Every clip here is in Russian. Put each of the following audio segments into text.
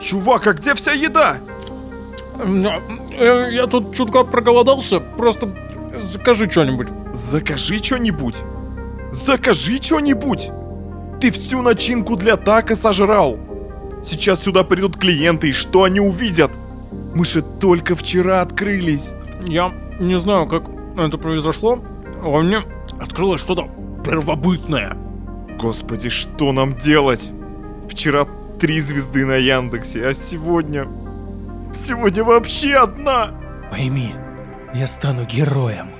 Чувак, а где вся еда? Я, я тут чутка проголодался, просто закажи что-нибудь. Закажи что-нибудь. Закажи что-нибудь. Ты всю начинку для тако сожрал. Сейчас сюда придут клиенты, и что они увидят? Мы же только вчера открылись. Я не знаю, как это произошло. Во мне открылось что-то первобытное. Господи, что нам делать? Вчера три звезды на Яндексе, а сегодня... Сегодня вообще одна! Пойми, я стану героем.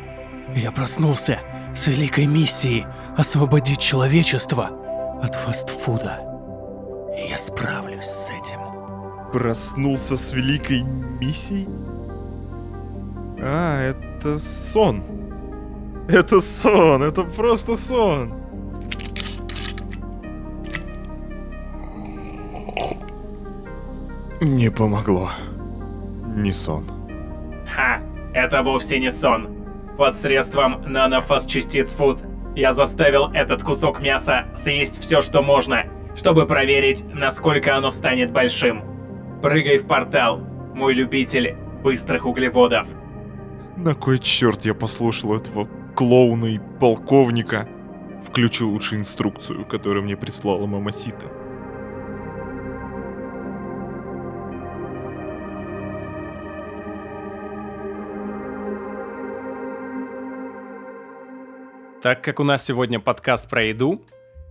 Я проснулся с великой миссией освободить человечество от фастфуда. И я справлюсь с этим. Проснулся с великой миссией? А, это сон. Это сон, это просто сон. Не помогло. Не сон. Ха! Это вовсе не сон. Под средством нанофаз-частиц Food я заставил этот кусок мяса съесть все, что можно, чтобы проверить, насколько оно станет большим. Прыгай в портал, мой любитель быстрых углеводов. На кой черт я послушал этого клоуна и полковника? Включу лучше инструкцию, которую мне прислала мама Сита. Так как у нас сегодня подкаст про еду,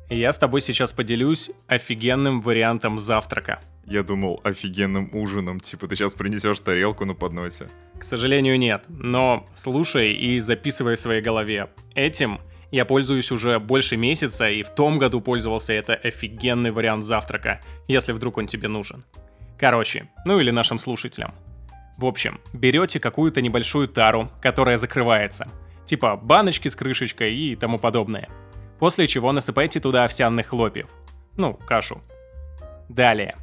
я с тобой сейчас поделюсь офигенным вариантом завтрака. Я думал офигенным ужином, типа ты сейчас принесешь тарелку на подносе. К сожалению, нет, но слушай и записывай в своей голове. Этим я пользуюсь уже больше месяца, и в том году пользовался это офигенный вариант завтрака, если вдруг он тебе нужен. Короче, ну или нашим слушателям. В общем, берете какую-то небольшую тару, которая закрывается – типа баночки с крышечкой и тому подобное. После чего насыпайте туда овсяных хлопьев. Ну, кашу. Далее.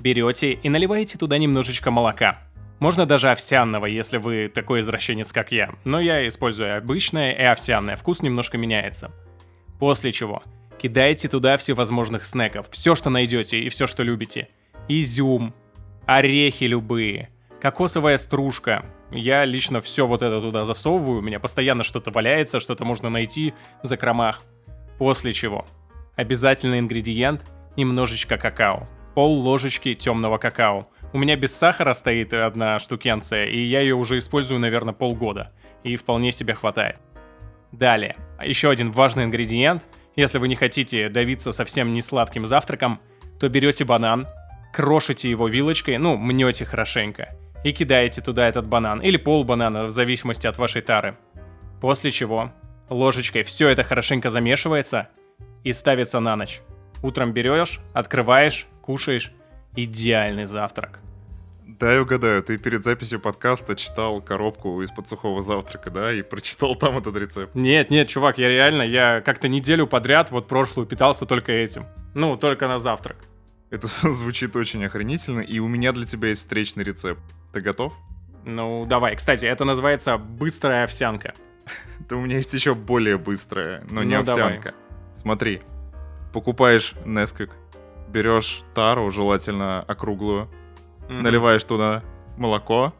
Берете и наливаете туда немножечко молока. Можно даже овсяного, если вы такой извращенец, как я. Но я использую обычное и овсяное, вкус немножко меняется. После чего кидаете туда всевозможных снеков, все, что найдете и все, что любите. Изюм, орехи любые, кокосовая стружка, я лично все вот это туда засовываю, у меня постоянно что-то валяется, что-то можно найти в закромах. После чего обязательный ингредиент – немножечко какао. Пол ложечки темного какао. У меня без сахара стоит одна штукенция, и я ее уже использую, наверное, полгода. И вполне себе хватает. Далее, еще один важный ингредиент. Если вы не хотите давиться совсем не сладким завтраком, то берете банан, крошите его вилочкой, ну, мнете хорошенько, и кидаете туда этот банан, или пол банана, в зависимости от вашей тары. После чего ложечкой все это хорошенько замешивается и ставится на ночь. Утром берешь, открываешь, кушаешь. Идеальный завтрак. Да, я угадаю, ты перед записью подкаста читал коробку из-под сухого завтрака, да, и прочитал там этот рецепт. Нет, нет, чувак, я реально, я как-то неделю подряд, вот прошлую, питался только этим. Ну, только на завтрак. Это звучит очень охренительно, и у меня для тебя есть встречный рецепт. Ты готов? Ну, давай. Кстати, это называется быстрая овсянка. Да у меня есть еще более быстрая, но не ну, овсянка. Смотри, покупаешь Несквик, берешь тару, желательно округлую, наливаешь туда молоко,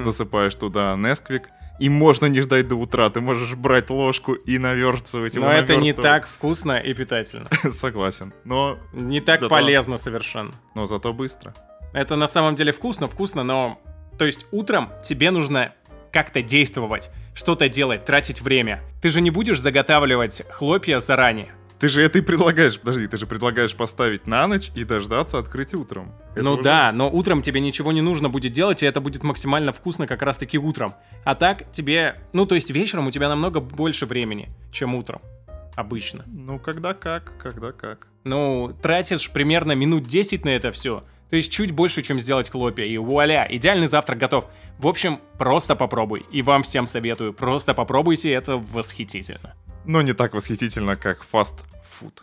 засыпаешь туда Несквик, и можно не ждать до утра. Ты можешь брать ложку и наверстывать его. Но это не так вкусно и питательно. Согласен. Но не так зато... полезно совершенно. Но зато быстро. Это на самом деле вкусно, вкусно, но то есть утром тебе нужно как-то действовать, что-то делать, тратить время. Ты же не будешь заготавливать хлопья заранее. Ты же это и предлагаешь, подожди, ты же предлагаешь поставить на ночь и дождаться открытия утром. Это ну уже... да, но утром тебе ничего не нужно будет делать, и это будет максимально вкусно как раз-таки утром. А так тебе, ну то есть вечером у тебя намного больше времени, чем утром. Обычно. Ну, когда как, когда как. Ну, тратишь примерно минут 10 на это все. То есть чуть больше, чем сделать хлопья. И вуаля, идеальный завтрак готов. В общем, просто попробуй. И вам всем советую, просто попробуйте, это восхитительно. Но не так восхитительно, как фастфуд.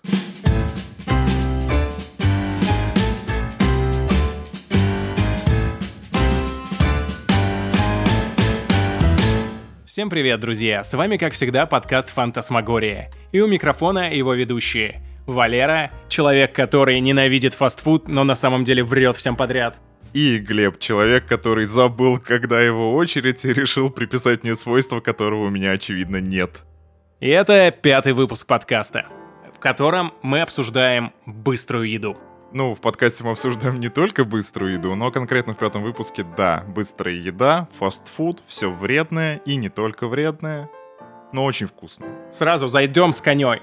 Всем привет, друзья! С вами, как всегда, подкаст «Фантасмагория». И у микрофона его ведущие Валера, человек, который ненавидит фастфуд, но на самом деле врет всем подряд. И Глеб, человек, который забыл, когда его очередь, и решил приписать мне свойства, которого у меня, очевидно, нет. И это пятый выпуск подкаста, в котором мы обсуждаем быструю еду. Ну, в подкасте мы обсуждаем не только быструю еду, но конкретно в пятом выпуске, да, быстрая еда, фастфуд, все вредное и не только вредное, но очень вкусное. Сразу зайдем с коней.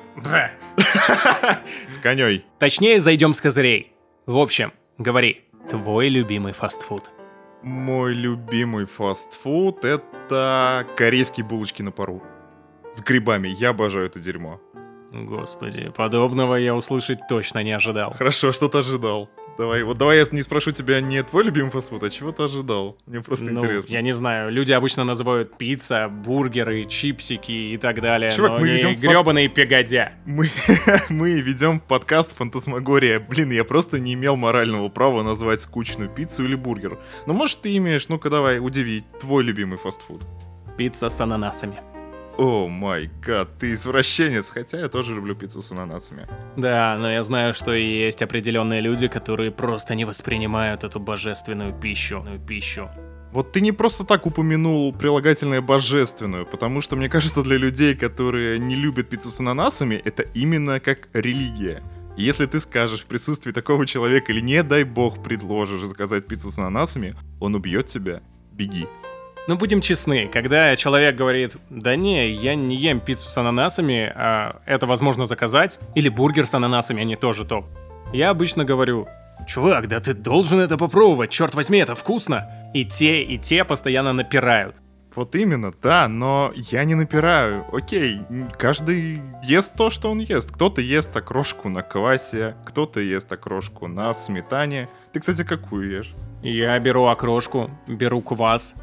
С коней. Точнее, зайдем с козырей. В общем, говори, твой любимый фастфуд. Мой любимый фастфуд — это корейские булочки на пару. С грибами. Я обожаю это дерьмо. Господи, подобного я услышать точно не ожидал. Хорошо, что ты ожидал. Давай, вот давай я не спрошу тебя не твой любимый фастфуд, а чего ты ожидал? Мне просто ну, интересно. Я не знаю, люди обычно называют пицца, бургеры, чипсики и так далее, Чувак, но мы не ведем гребаные погодя. Мы, мы ведем подкаст «Фантасмагория». Блин, я просто не имел морального права назвать скучную пиццу или бургер. Но может ты имеешь, ну-ка давай, удиви, твой любимый фастфуд. Пицца с ананасами. О май гад, ты извращенец, хотя я тоже люблю пиццу с ананасами. Да, но я знаю, что есть определенные люди, которые просто не воспринимают эту божественную пищу. пищу. Вот ты не просто так упомянул прилагательное божественную, потому что, мне кажется, для людей, которые не любят пиццу с ананасами, это именно как религия. Если ты скажешь в присутствии такого человека или не дай бог предложишь заказать пиццу с ананасами, он убьет тебя. Беги. Ну, будем честны, когда человек говорит, да не, я не ем пиццу с ананасами, а это возможно заказать, или бургер с ананасами, они тоже топ. Я обычно говорю, чувак, да ты должен это попробовать, черт возьми, это вкусно. И те, и те постоянно напирают. Вот именно, да, но я не напираю. Окей, каждый ест то, что он ест. Кто-то ест окрошку на квасе, кто-то ест окрошку на сметане. Ты, кстати, какую ешь? Я беру окрошку, беру квас,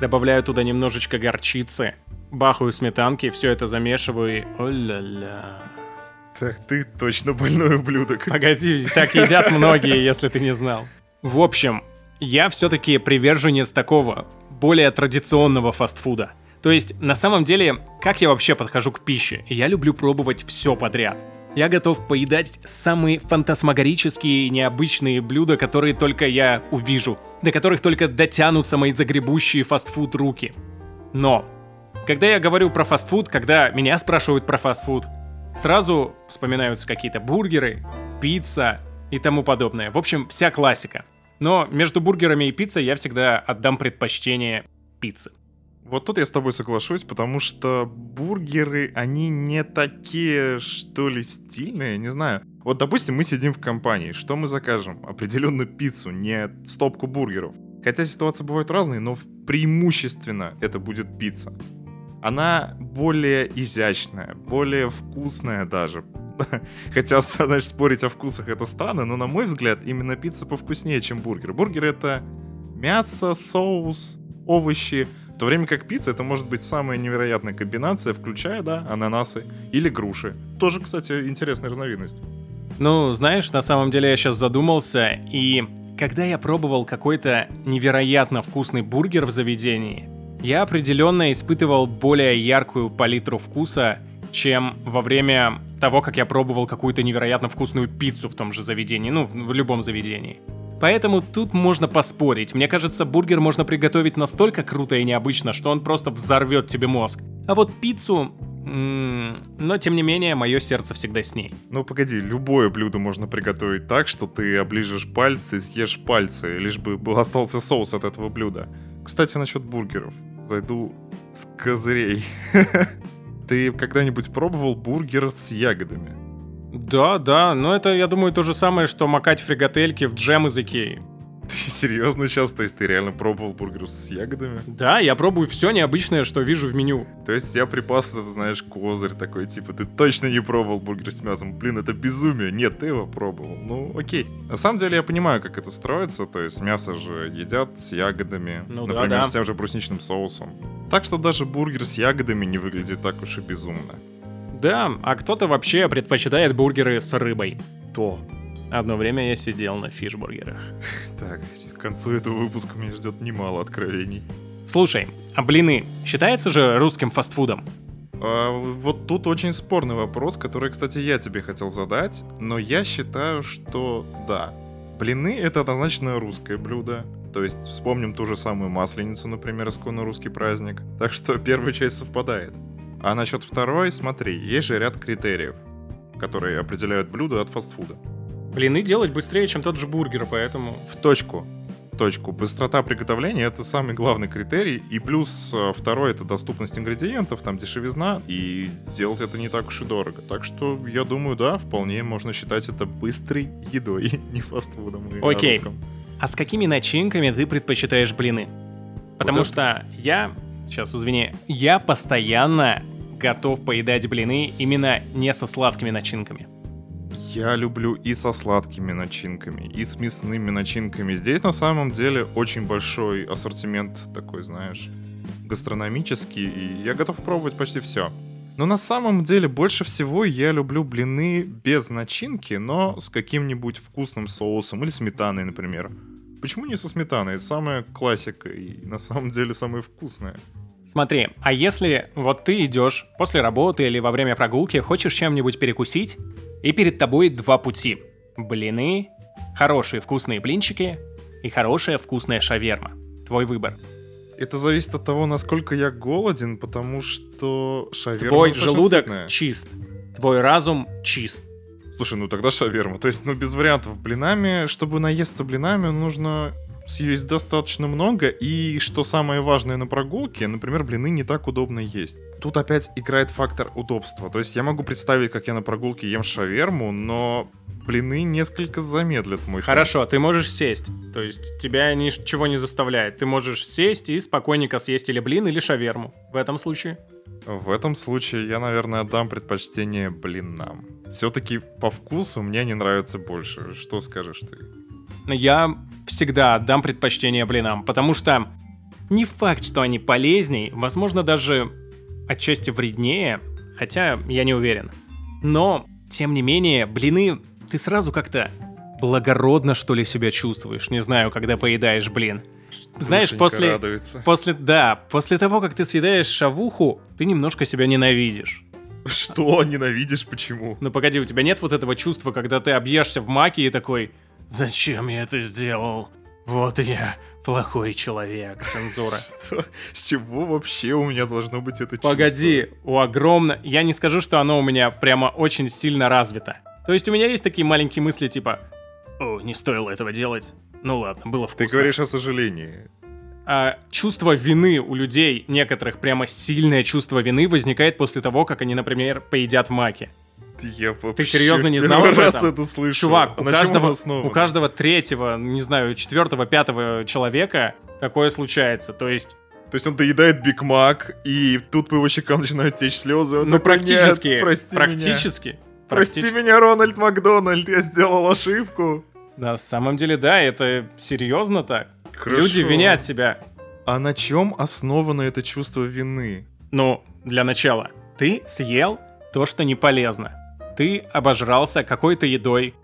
добавляю туда немножечко горчицы, бахаю сметанки, все это замешиваю и... О-ля-ля. Так ты точно больной ублюдок. Погоди, так едят многие, если ты не знал. В общем, я все-таки приверженец такого более традиционного фастфуда. То есть, на самом деле, как я вообще подхожу к пище? Я люблю пробовать все подряд. Я готов поедать самые фантасмагорические и необычные блюда, которые только я увижу, до которых только дотянутся мои загребущие фастфуд руки. Но, когда я говорю про фастфуд, когда меня спрашивают про фастфуд, сразу вспоминаются какие-то бургеры, пицца и тому подобное. В общем, вся классика. Но между бургерами и пиццей я всегда отдам предпочтение пицце. Вот тут я с тобой соглашусь, потому что бургеры, они не такие, что ли, стильные, не знаю. Вот, допустим, мы сидим в компании, что мы закажем? Определенную пиццу, не стопку бургеров. Хотя ситуации бывают разные, но преимущественно это будет пицца. Она более изящная, более вкусная даже. Хотя, значит, спорить о вкусах это странно, но, на мой взгляд, именно пицца повкуснее, чем бургер. Бургер — это мясо, соус, овощи — в то время как пицца это может быть самая невероятная комбинация, включая, да, ананасы или груши. Тоже, кстати, интересная разновидность. Ну, знаешь, на самом деле я сейчас задумался, и когда я пробовал какой-то невероятно вкусный бургер в заведении, я определенно испытывал более яркую палитру вкуса, чем во время того, как я пробовал какую-то невероятно вкусную пиццу в том же заведении, ну, в любом заведении. Поэтому тут можно поспорить. Мне кажется, бургер можно приготовить настолько круто и необычно, что он просто взорвет тебе мозг. А вот пиццу... но, тем не менее, мое сердце всегда с ней. Ну, погоди, любое блюдо можно приготовить так, что ты оближешь пальцы съешь пальцы, лишь бы был остался соус от этого блюда. Кстати, насчет бургеров. Зайду с козырей. Ты когда-нибудь пробовал бургер с ягодами? Да, да, но это, я думаю, то же самое, что макать фрикадельки в джем из Икеи. Ты серьезно сейчас? То есть ты реально пробовал бургер с ягодами? Да, я пробую все необычное, что вижу в меню. То есть я припас, это, знаешь, козырь такой, типа, ты точно не пробовал бургер с мясом. Блин, это безумие. Нет, ты его пробовал. Ну, окей. На самом деле я понимаю, как это строится. То есть мясо же едят с ягодами. Ну, например, да, да. с тем же брусничным соусом. Так что даже бургер с ягодами не выглядит так уж и безумно. Да, а кто-то вообще предпочитает бургеры с рыбой. То. Одно время я сидел на фишбургерах. Так, к концу этого выпуска меня ждет немало откровений. Слушай, а блины считается же русским фастфудом? А, вот тут очень спорный вопрос, который, кстати, я тебе хотел задать, но я считаю, что да. Блины — это однозначно русское блюдо. То есть вспомним ту же самую масленицу, например, исконно русский праздник. Так что первая часть совпадает. А насчет второй, смотри, есть же ряд критериев, которые определяют блюдо от фастфуда. Блины делать быстрее, чем тот же бургер, поэтому... В точку точку. Быстрота приготовления — это самый главный критерий. И плюс э, второй — это доступность ингредиентов, там дешевизна. И делать это не так уж и дорого. Так что, я думаю, да, вполне можно считать это быстрой едой, не фастфудом. Окей. А с какими начинками ты предпочитаешь блины? Потому вот что я... Сейчас, извини. Я постоянно готов поедать блины именно не со сладкими начинками. Я люблю и со сладкими начинками, и с мясными начинками. Здесь на самом деле очень большой ассортимент такой, знаешь, гастрономический, и я готов пробовать почти все. Но на самом деле больше всего я люблю блины без начинки, но с каким-нибудь вкусным соусом или сметаной, например. Почему не со сметаной? Самая классика и на самом деле самая вкусная. Смотри, а если вот ты идешь после работы или во время прогулки, хочешь чем-нибудь перекусить, и перед тобой два пути. Блины, хорошие вкусные блинчики и хорошая вкусная шаверма. Твой выбор. Это зависит от того, насколько я голоден, потому что шаверма Твой желудок сытная. чист. Твой разум чист. Слушай, ну тогда шаверма. То есть, ну без вариантов. Блинами, чтобы наесться блинами, нужно съесть достаточно много, и что самое важное на прогулке, например, блины не так удобно есть. Тут опять играет фактор удобства. То есть я могу представить, как я на прогулке ем шаверму, но блины несколько замедлят мой Хорошо, темп. ты можешь сесть. То есть тебя ничего не заставляет. Ты можешь сесть и спокойненько съесть или блин, или шаверму. В этом случае? В этом случае я, наверное, отдам предпочтение блинам. Все-таки по вкусу мне они нравятся больше. Что скажешь ты? я всегда отдам предпочтение блинам, потому что не факт, что они полезней, возможно, даже отчасти вреднее, хотя я не уверен. Но, тем не менее, блины ты сразу как-то благородно, что ли, себя чувствуешь. Не знаю, когда поедаешь блин. Знаешь, после, радуется. после, да, после того, как ты съедаешь шавуху, ты немножко себя ненавидишь. Что ненавидишь? Почему? Ну погоди, у тебя нет вот этого чувства, когда ты объешься в маке и такой, Зачем я это сделал? Вот я плохой человек, цензура. Что? С чего вообще у меня должно быть это чувство? Погоди, у огромно... Я не скажу, что оно у меня прямо очень сильно развито. То есть у меня есть такие маленькие мысли типа «О, не стоило этого делать». Ну ладно, было вкусно. Ты говоришь о сожалении. А, чувство вины у людей, некоторых прямо сильное чувство вины возникает после того, как они, например, поедят в маке. Я Ты серьезно не знал об раз это слышу. Чувак, а у каждого, у каждого третьего, не знаю, четвертого, пятого человека такое случается. То есть то есть он доедает Биг Мак, и тут по его щекам начинают течь слезы. Он ну, такой, практически. прости практически. Меня. Прости Практи... меня, Рональд Макдональд, я сделал ошибку. На самом деле, да, это серьезно так. Хорошо. Люди винят себя. А на чем основано это чувство вины? Ну, для начала, ты съел то, что не полезно ты обожрался какой-то едой,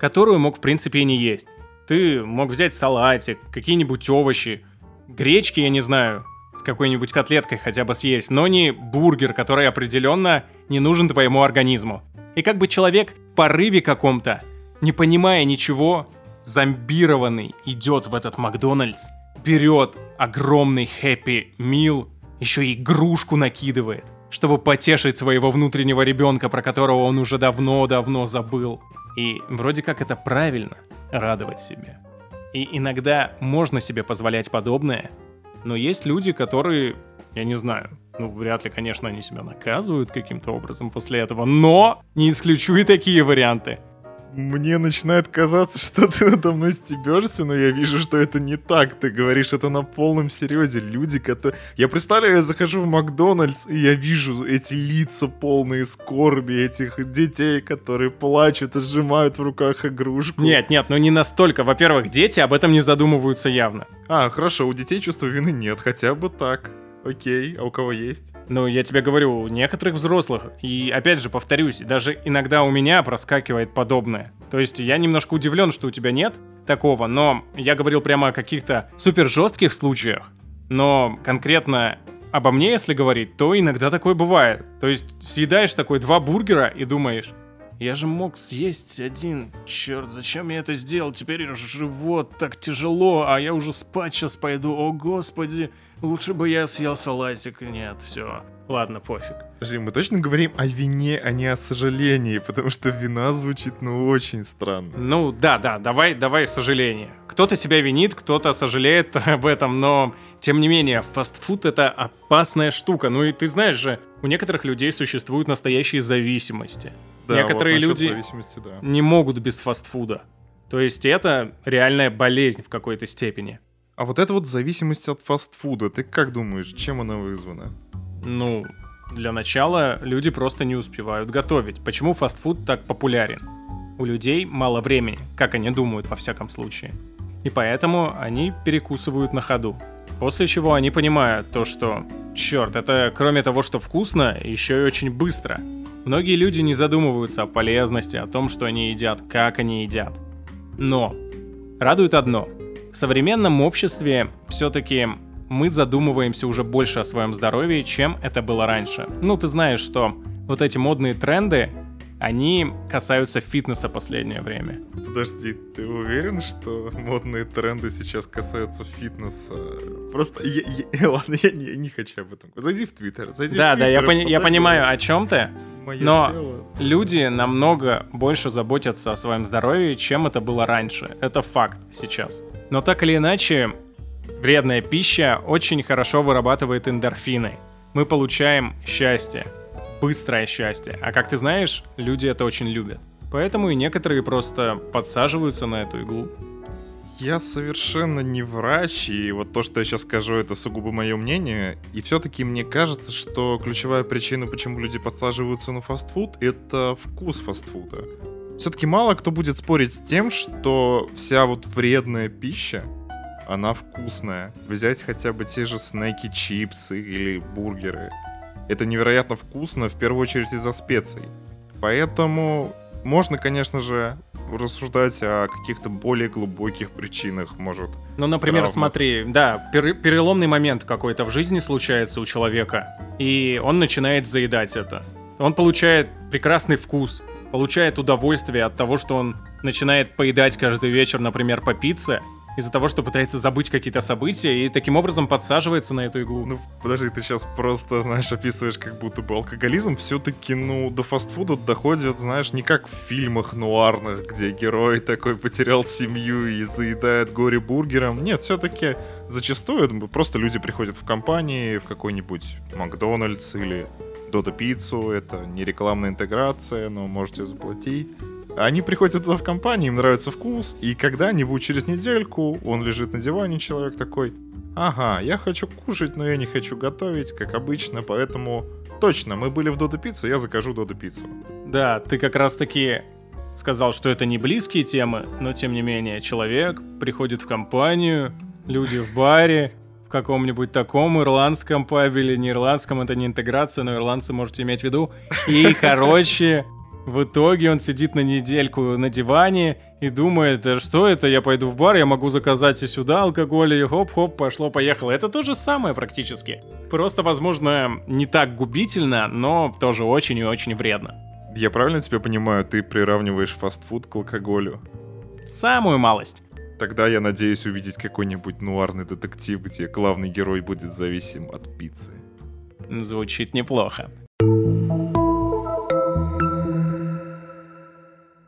которую мог в принципе и не есть. Ты мог взять салатик, какие-нибудь овощи, гречки, я не знаю, с какой-нибудь котлеткой хотя бы съесть, но не бургер, который определенно не нужен твоему организму. И как бы человек в порыве каком-то, не понимая ничего, зомбированный идет в этот Макдональдс, берет огромный хэппи мил, еще и игрушку накидывает, чтобы потешить своего внутреннего ребенка, про которого он уже давно-давно забыл. И вроде как это правильно — радовать себе. И иногда можно себе позволять подобное, но есть люди, которые, я не знаю, ну, вряд ли, конечно, они себя наказывают каким-то образом после этого, но не исключу и такие варианты — мне начинает казаться, что ты надо мной стебешься, но я вижу, что это не так. Ты говоришь это на полном серьезе. Люди, которые... Я представляю, я захожу в Макдональдс, и я вижу эти лица полные скорби, этих детей, которые плачут и сжимают в руках игрушку. Нет, нет, ну не настолько. Во-первых, дети об этом не задумываются явно. А, хорошо, у детей чувства вины нет, хотя бы так. Окей, а у кого есть? Ну, я тебе говорю, у некоторых взрослых. И опять же, повторюсь, даже иногда у меня проскакивает подобное. То есть я немножко удивлен, что у тебя нет такого, но я говорил прямо о каких-то супер жестких случаях. Но конкретно обо мне, если говорить, то иногда такое бывает. То есть съедаешь такой два бургера и думаешь, я же мог съесть один. Черт, зачем я это сделал? Теперь живот так тяжело, а я уже спать сейчас пойду. О, господи. Лучше бы я съел салатик. Нет, все. Ладно, пофиг. Подожди, мы точно говорим о вине, а не о сожалении, потому что вина звучит, ну, очень странно. Ну, да, да, давай, давай сожаление. Кто-то себя винит, кто-то сожалеет об этом, но, тем не менее, фастфуд — это опасная штука. Ну и ты знаешь же, у некоторых людей существуют настоящие зависимости. Да, Некоторые вот люди да. не могут без фастфуда. То есть это реальная болезнь в какой-то степени. А вот эта вот зависимость от фастфуда, ты как думаешь, чем она вызвана? Ну, для начала люди просто не успевают готовить. Почему фастфуд так популярен? У людей мало времени, как они думают во всяком случае. И поэтому они перекусывают на ходу. После чего они понимают то, что, черт, это кроме того, что вкусно, еще и очень быстро. Многие люди не задумываются о полезности, о том, что они едят, как они едят. Но радует одно – в современном обществе все-таки мы задумываемся уже больше о своем здоровье, чем это было раньше. Ну, ты знаешь, что вот эти модные тренды, они касаются фитнеса последнее время. Подожди, ты уверен, что модные тренды сейчас касаются фитнеса? Просто, я, я, ладно, я не, я не хочу об этом. Зайди в Твиттер, зайди да, в да, я, Твиттер, пони- я понимаю, о чем ты, мое но тело. люди намного больше заботятся о своем здоровье, чем это было раньше. Это факт сейчас. Но так или иначе, вредная пища очень хорошо вырабатывает эндорфины. Мы получаем счастье, быстрое счастье. А как ты знаешь, люди это очень любят. Поэтому и некоторые просто подсаживаются на эту иглу. Я совершенно не врач, и вот то, что я сейчас скажу, это сугубо мое мнение. И все-таки мне кажется, что ключевая причина, почему люди подсаживаются на фастфуд, это вкус фастфуда. Все-таки мало кто будет спорить с тем, что вся вот вредная пища, она вкусная. Взять хотя бы те же снеки, чипсы или бургеры. Это невероятно вкусно, в первую очередь из-за специй. Поэтому можно, конечно же, рассуждать о каких-то более глубоких причинах, может. Ну, например, Травмах. смотри, да, пер- переломный момент какой-то в жизни случается у человека, и он начинает заедать это. Он получает прекрасный вкус, получает удовольствие от того, что он начинает поедать каждый вечер, например, по пицце, из-за того, что пытается забыть какие-то события и таким образом подсаживается на эту иглу. Ну, подожди, ты сейчас просто, знаешь, описываешь как будто бы алкоголизм. Все-таки, ну, до фастфуда доходит, знаешь, не как в фильмах нуарных, где герой такой потерял семью и заедает горе бургером. Нет, все-таки зачастую ну, просто люди приходят в компании, в какой-нибудь Макдональдс или Додо Пиццу. Это не рекламная интеграция, но можете заплатить. Они приходят туда в компании, им нравится вкус, и когда-нибудь через недельку он лежит на диване, человек такой, ага, я хочу кушать, но я не хочу готовить, как обычно, поэтому точно, мы были в Додо Пицце, я закажу Додо Пиццу. Да, ты как раз-таки сказал, что это не близкие темы, но тем не менее, человек приходит в компанию, люди в баре, каком-нибудь таком ирландском пабе или не ирландском, это не интеграция, но ирландцы можете иметь в виду. И, короче, в итоге он сидит на недельку на диване и думает, да что это, я пойду в бар, я могу заказать и сюда алкоголь, и хоп-хоп, пошло-поехало. Это то же самое практически. Просто, возможно, не так губительно, но тоже очень и очень вредно. Я правильно тебя понимаю, ты приравниваешь фастфуд к алкоголю? Самую малость. Тогда я надеюсь увидеть какой-нибудь нуарный детектив, где главный герой будет зависим от пиццы. Звучит неплохо.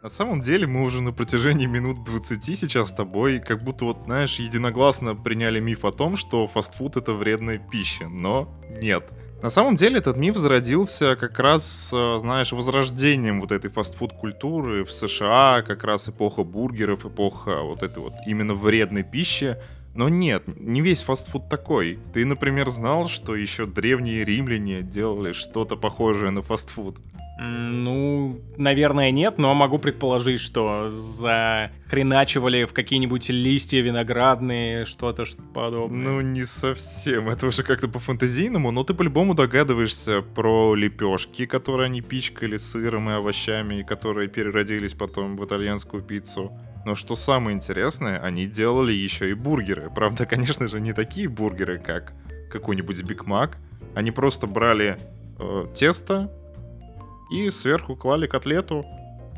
На самом деле мы уже на протяжении минут 20 сейчас с тобой как будто вот, знаешь, единогласно приняли миф о том, что фастфуд это вредная пища, но нет. На самом деле этот миф зародился как раз, э, знаешь, возрождением вот этой фастфуд-культуры в США, как раз эпоха бургеров, эпоха вот этой вот именно вредной пищи. Но нет, не весь фастфуд такой. Ты, например, знал, что еще древние римляне делали что-то похожее на фастфуд? Ну, наверное, нет, но могу предположить, что захреначивали в какие-нибудь листья виноградные, что-то ш- подобное. Ну, не совсем. Это уже как-то по-фантазийному, но ты по-любому догадываешься про лепешки, которые они пичкали сыром и овощами, которые переродились потом в итальянскую пиццу. Но что самое интересное, они делали еще и бургеры. Правда, конечно же, не такие бургеры, как какой-нибудь Биг Мак, Они просто брали э, тесто и сверху клали котлету,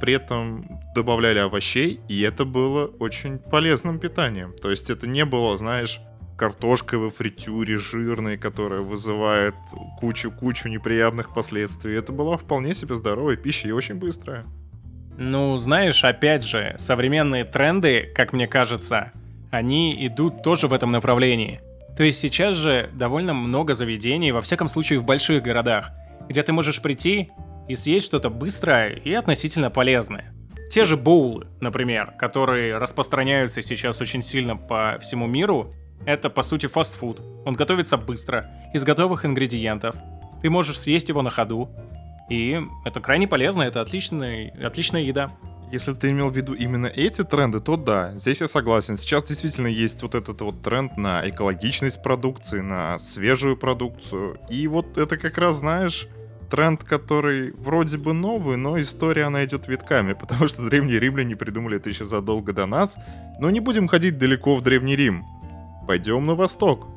при этом добавляли овощей, и это было очень полезным питанием. То есть это не было, знаешь, картошкой во фритюре жирной, которая вызывает кучу-кучу неприятных последствий. Это была вполне себе здоровая пища и очень быстрая. Ну, знаешь, опять же, современные тренды, как мне кажется, они идут тоже в этом направлении. То есть сейчас же довольно много заведений, во всяком случае в больших городах, где ты можешь прийти и съесть что-то быстрое и относительно полезное. Те же боулы, например, которые распространяются сейчас очень сильно по всему миру, это по сути фастфуд. Он готовится быстро, из готовых ингредиентов. Ты можешь съесть его на ходу. И это крайне полезно, это отличная, отличная еда. Если ты имел в виду именно эти тренды, то да, здесь я согласен. Сейчас действительно есть вот этот вот тренд на экологичность продукции, на свежую продукцию. И вот это как раз, знаешь, тренд, который вроде бы новый, но история она идет витками, потому что древние римляне придумали это еще задолго до нас. Но не будем ходить далеко в Древний Рим. Пойдем на восток.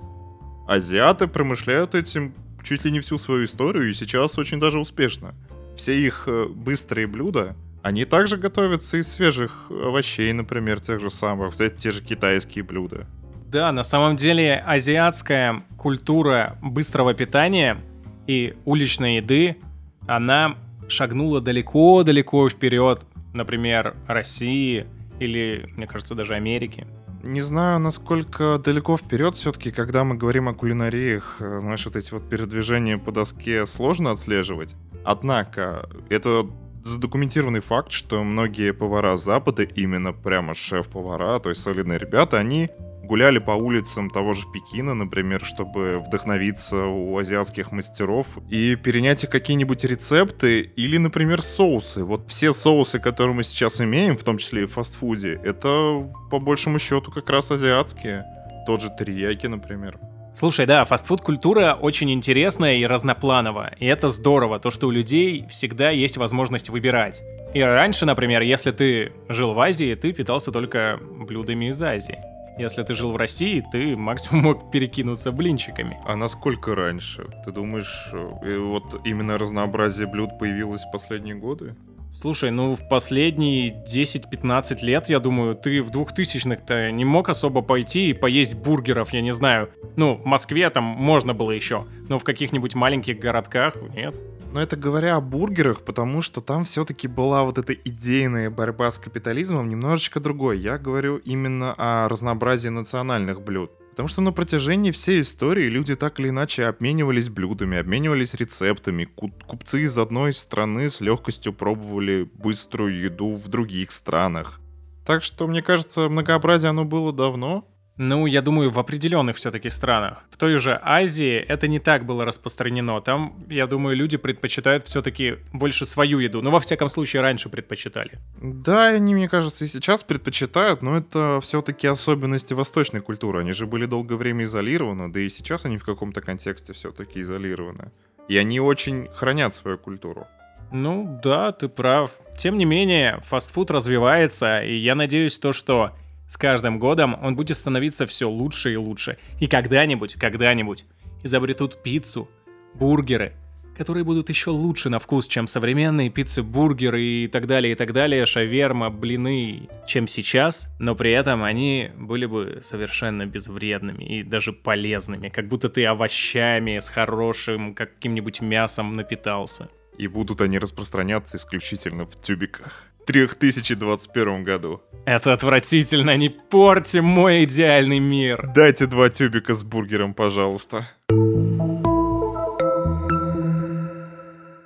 Азиаты промышляют этим чуть ли не всю свою историю и сейчас очень даже успешно. Все их э, быстрые блюда, они также готовятся из свежих овощей, например, тех же самых, взять те же китайские блюда. Да, на самом деле азиатская культура быстрого питания и уличной еды, она шагнула далеко-далеко вперед, например, России или, мне кажется, даже Америки не знаю, насколько далеко вперед все-таки, когда мы говорим о кулинариях, э, знаешь, вот эти вот передвижения по доске сложно отслеживать. Однако, это задокументированный факт, что многие повара Запада, именно прямо шеф-повара, то есть солидные ребята, они гуляли по улицам того же Пекина, например, чтобы вдохновиться у азиатских мастеров и перенять их какие-нибудь рецепты или, например, соусы. Вот все соусы, которые мы сейчас имеем, в том числе и в фастфуде, это по большему счету как раз азиатские. Тот же терияки, например. Слушай, да, фастфуд-культура очень интересная и разноплановая. И это здорово, то, что у людей всегда есть возможность выбирать. И раньше, например, если ты жил в Азии, ты питался только блюдами из Азии. Если ты жил в России, ты максимум мог перекинуться блинчиками. А насколько раньше? Ты думаешь, э, вот именно разнообразие блюд появилось в последние годы? Слушай, ну в последние 10-15 лет, я думаю, ты в 2000-х-то не мог особо пойти и поесть бургеров, я не знаю. Ну, в Москве там можно было еще, но в каких-нибудь маленьких городках нет. Но это говоря о бургерах, потому что там все-таки была вот эта идейная борьба с капитализмом немножечко другой. Я говорю именно о разнообразии национальных блюд. Потому что на протяжении всей истории люди так или иначе обменивались блюдами, обменивались рецептами. Купцы из одной страны с легкостью пробовали быструю еду в других странах. Так что, мне кажется, многообразие оно было давно, ну, я думаю, в определенных все-таки странах. В той же Азии это не так было распространено. Там, я думаю, люди предпочитают все-таки больше свою еду. Ну, во всяком случае, раньше предпочитали. Да, они, мне кажется, и сейчас предпочитают, но это все-таки особенности восточной культуры. Они же были долгое время изолированы, да и сейчас они в каком-то контексте все-таки изолированы. И они очень хранят свою культуру. Ну да, ты прав. Тем не менее, фастфуд развивается, и я надеюсь то, что с каждым годом он будет становиться все лучше и лучше. И когда-нибудь, когда-нибудь изобретут пиццу, бургеры, которые будут еще лучше на вкус, чем современные пиццы, бургеры и так далее, и так далее, шаверма, блины, чем сейчас, но при этом они были бы совершенно безвредными и даже полезными, как будто ты овощами с хорошим каким-нибудь мясом напитался. И будут они распространяться исключительно в тюбиках. 3021 году. Это отвратительно, не порти мой идеальный мир. Дайте два тюбика с бургером, пожалуйста.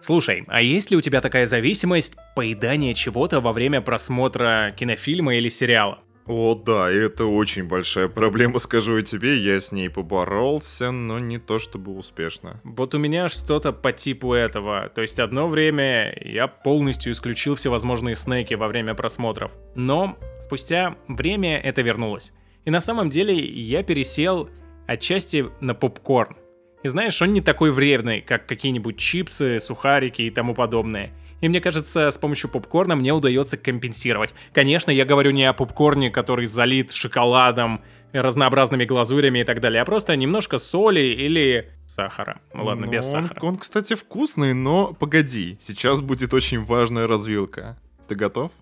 Слушай, а есть ли у тебя такая зависимость поедания чего-то во время просмотра кинофильма или сериала? О, да, это очень большая проблема, скажу я тебе. Я с ней поборолся, но не то чтобы успешно. Вот у меня что-то по типу этого. То есть одно время я полностью исключил всевозможные снеки во время просмотров. Но спустя время это вернулось. И на самом деле я пересел отчасти на попкорн. И знаешь, он не такой вредный, как какие-нибудь чипсы, сухарики и тому подобное. И мне кажется, с помощью попкорна мне удается компенсировать. Конечно, я говорю не о попкорне, который залит шоколадом, разнообразными глазурями и так далее, а просто немножко соли или сахара. Ладно, Ну, без он, сахара. он, кстати, вкусный, но погоди, сейчас будет очень важная развилка. Ты готов?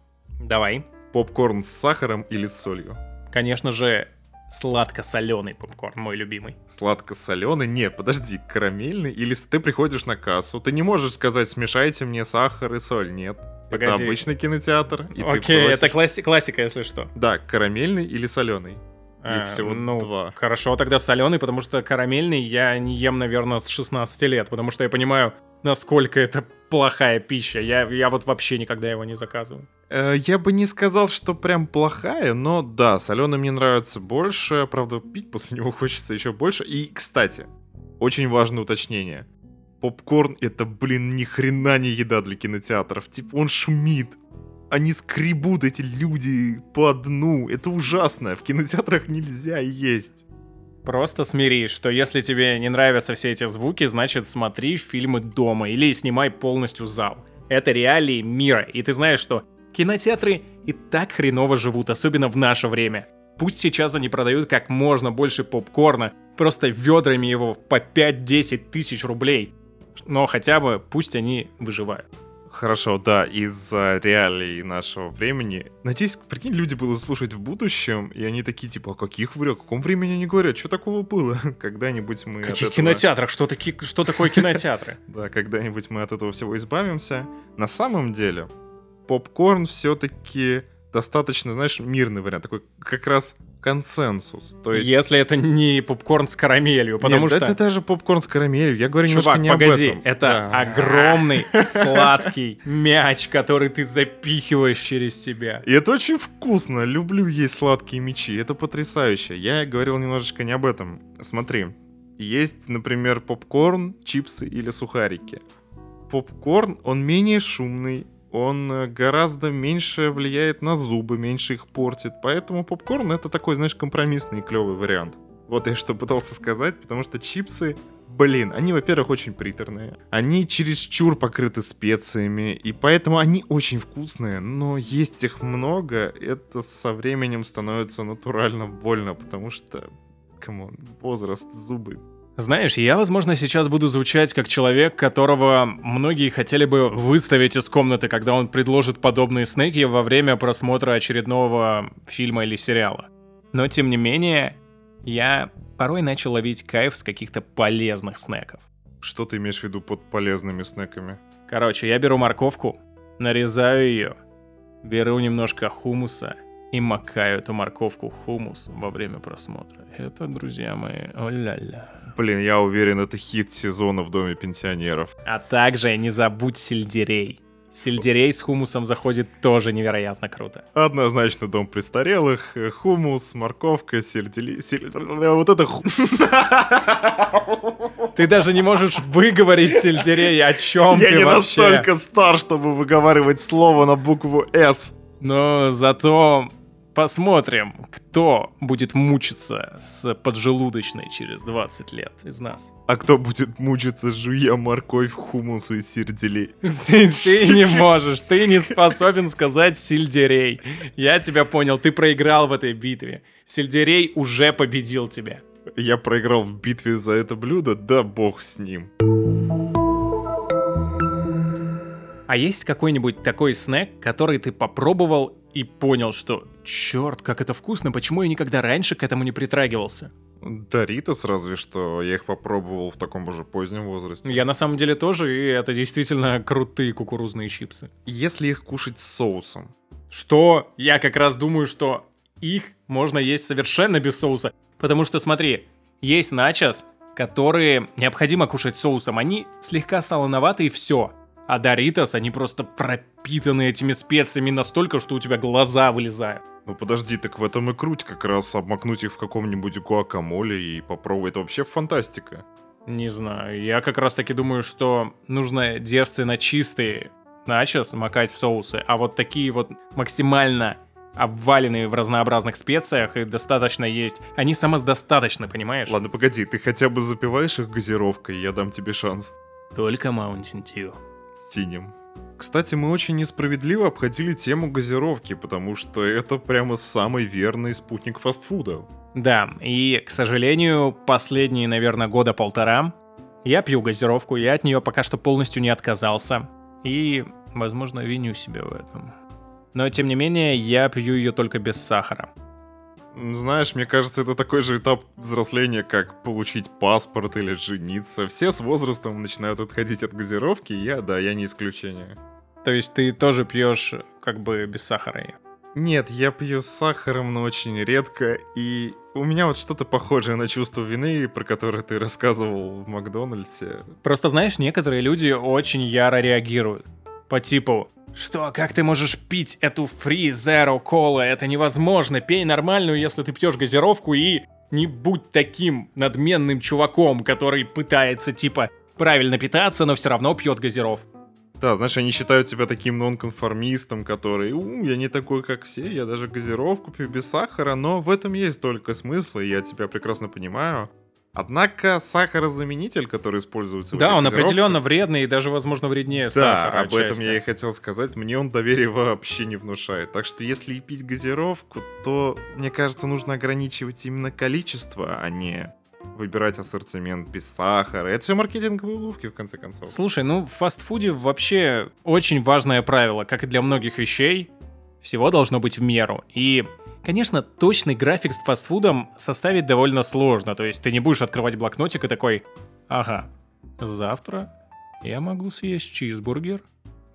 Давай. Попкорн с сахаром или с солью? Конечно же, сладко-соленый попкорн, мой любимый. Сладко-соленый? Не, подожди, карамельный? Или ты приходишь на кассу, ты не можешь сказать, смешайте мне сахар и соль, нет. Это Погоди. обычный кинотеатр, и ты Окей, просишь- это класси- классика, если что. Да, карамельный или соленый? А, Их всего ну, два. Хорошо, тогда соленый, потому что карамельный я не ем, наверное, с 16 лет, потому что я понимаю, насколько это плохая пища. Я, я вот вообще никогда его не заказываю. Э, Я бы не сказал, что прям плохая, но да, соленый мне нравится больше. Правда, пить после него хочется еще больше. И, кстати, очень важное уточнение. Попкорн это, блин, ни хрена не еда для кинотеатров. Типа он шумит. Они скребут, эти люди, по дну. Это ужасно. В кинотеатрах нельзя есть. Просто смирись, что если тебе не нравятся все эти звуки, значит смотри фильмы дома или снимай полностью зал. Это реалии мира, и ты знаешь, что кинотеатры и так хреново живут, особенно в наше время. Пусть сейчас они продают как можно больше попкорна, просто ведрами его по 5-10 тысяч рублей. Но хотя бы пусть они выживают. Хорошо, да, из-за реалий нашего времени. Надеюсь, прикинь, люди будут слушать в будущем, и они такие, типа, о каких вре- о каком времени они говорят? Что такого было? Когда-нибудь мы каких этого- кинотеатрах? Что, таки, что такое кинотеатры? Да, когда-нибудь мы от этого всего избавимся. На самом деле, попкорн все-таки достаточно, знаешь, мирный вариант, такой как раз консенсус. То есть... Если это не попкорн с карамелью, потому Нет, что... это даже попкорн с карамелью. Я говорю немножко Чувак, не погоди, об этом. это Да. огромный сладкий мяч, который ты запихиваешь через себя. И это очень вкусно. Люблю есть сладкие мечи. Это потрясающе. Я говорил немножечко не об этом. Смотри. Есть, например, попкорн, чипсы или сухарики. Попкорн, он менее шумный, он э, гораздо меньше влияет на зубы, меньше их портит. Поэтому попкорн это такой, знаешь, компромиссный и клевый вариант. Вот я что пытался сказать, потому что чипсы, блин, они, во-первых, очень приторные. Они чересчур покрыты специями, и поэтому они очень вкусные, но есть их много, это со временем становится натурально больно, потому что, come on, возраст, зубы. Знаешь, я, возможно, сейчас буду звучать как человек, которого многие хотели бы выставить из комнаты, когда он предложит подобные снеки во время просмотра очередного фильма или сериала. Но, тем не менее, я порой начал ловить кайф с каких-то полезных снеков. Что ты имеешь в виду под полезными снеками? Короче, я беру морковку, нарезаю ее, беру немножко хумуса и макаю эту морковку в хумус во время просмотра. Это, друзья мои, о-ля-ля. Блин, я уверен, это хит сезона в Доме пенсионеров. А также не забудь сельдерей. Сельдерей с хумусом заходит тоже невероятно круто. Однозначно дом престарелых, э, хумус, морковка, сельдели... сель- Вот это... ху- Ты даже не можешь выговорить сельдерей, о чем Я ты не вообще. настолько стар, чтобы выговаривать слово на букву «С». Но зато посмотрим, кто будет мучиться с поджелудочной через 20 лет из нас. А кто будет мучиться, жуя морковь, хумус и сердели? Ты, ты не можешь, ты не способен сказать сельдерей. Я тебя понял, ты проиграл в этой битве. Сельдерей уже победил тебя. Я проиграл в битве за это блюдо, да бог с ним. А есть какой-нибудь такой снэк, который ты попробовал и понял, что черт, как это вкусно, почему я никогда раньше к этому не притрагивался? Доритос разве что, я их попробовал в таком уже позднем возрасте. Я на самом деле тоже, и это действительно крутые кукурузные чипсы. Если их кушать с соусом, Что я как раз думаю, что их можно есть совершенно без соуса. Потому что, смотри, есть начос, которые необходимо кушать соусом. Они слегка солоноваты и все. А Доритос, они просто пропитаны этими специями настолько, что у тебя глаза вылезают. Ну подожди, так в этом и круть как раз обмакнуть их в каком-нибудь гуакамоле и попробовать. Это вообще фантастика. Не знаю, я как раз таки думаю, что нужно девственно чистые начос макать в соусы, а вот такие вот максимально обваленные в разнообразных специях и достаточно есть. Они самодостаточны, понимаешь? Ладно, погоди, ты хотя бы запиваешь их газировкой, я дам тебе шанс. Только Mountain Dew. Синим. Кстати, мы очень несправедливо обходили тему газировки, потому что это прямо самый верный спутник фастфуда. Да, и, к сожалению, последние, наверное, года полтора я пью газировку, я от нее пока что полностью не отказался. И, возможно, виню себя в этом. Но, тем не менее, я пью ее только без сахара. Знаешь, мне кажется, это такой же этап взросления, как получить паспорт или жениться. Все с возрастом начинают отходить от газировки, я, да, я не исключение. То есть ты тоже пьешь как бы без сахара ее? Нет, я пью с сахаром, но очень редко, и у меня вот что-то похожее на чувство вины, про которое ты рассказывал в Макдональдсе. Просто знаешь, некоторые люди очень яро реагируют. По типу, что, как ты можешь пить эту Free Zero Cola? Это невозможно. Пей нормальную, если ты пьешь газировку и не будь таким надменным чуваком, который пытается, типа, правильно питаться, но все равно пьет газировку. Да, знаешь, они считают тебя таким нонконформистом, который, у, я не такой, как все, я даже газировку пью без сахара, но в этом есть только смысл, и я тебя прекрасно понимаю. Однако сахарозаменитель, который используется Да, он определенно вредный и даже, возможно, вреднее да, сахара. об отчасти. этом я и хотел сказать. Мне он доверия вообще не внушает. Так что если пить газировку, то, мне кажется, нужно ограничивать именно количество, а не выбирать ассортимент без сахара. Это все маркетинговые уловки, в конце концов. Слушай, ну в фастфуде вообще очень важное правило, как и для многих вещей, всего должно быть в меру. И Конечно, точный график с фастфудом составить довольно сложно, то есть ты не будешь открывать блокнотик и такой, ага, завтра я могу съесть чизбургер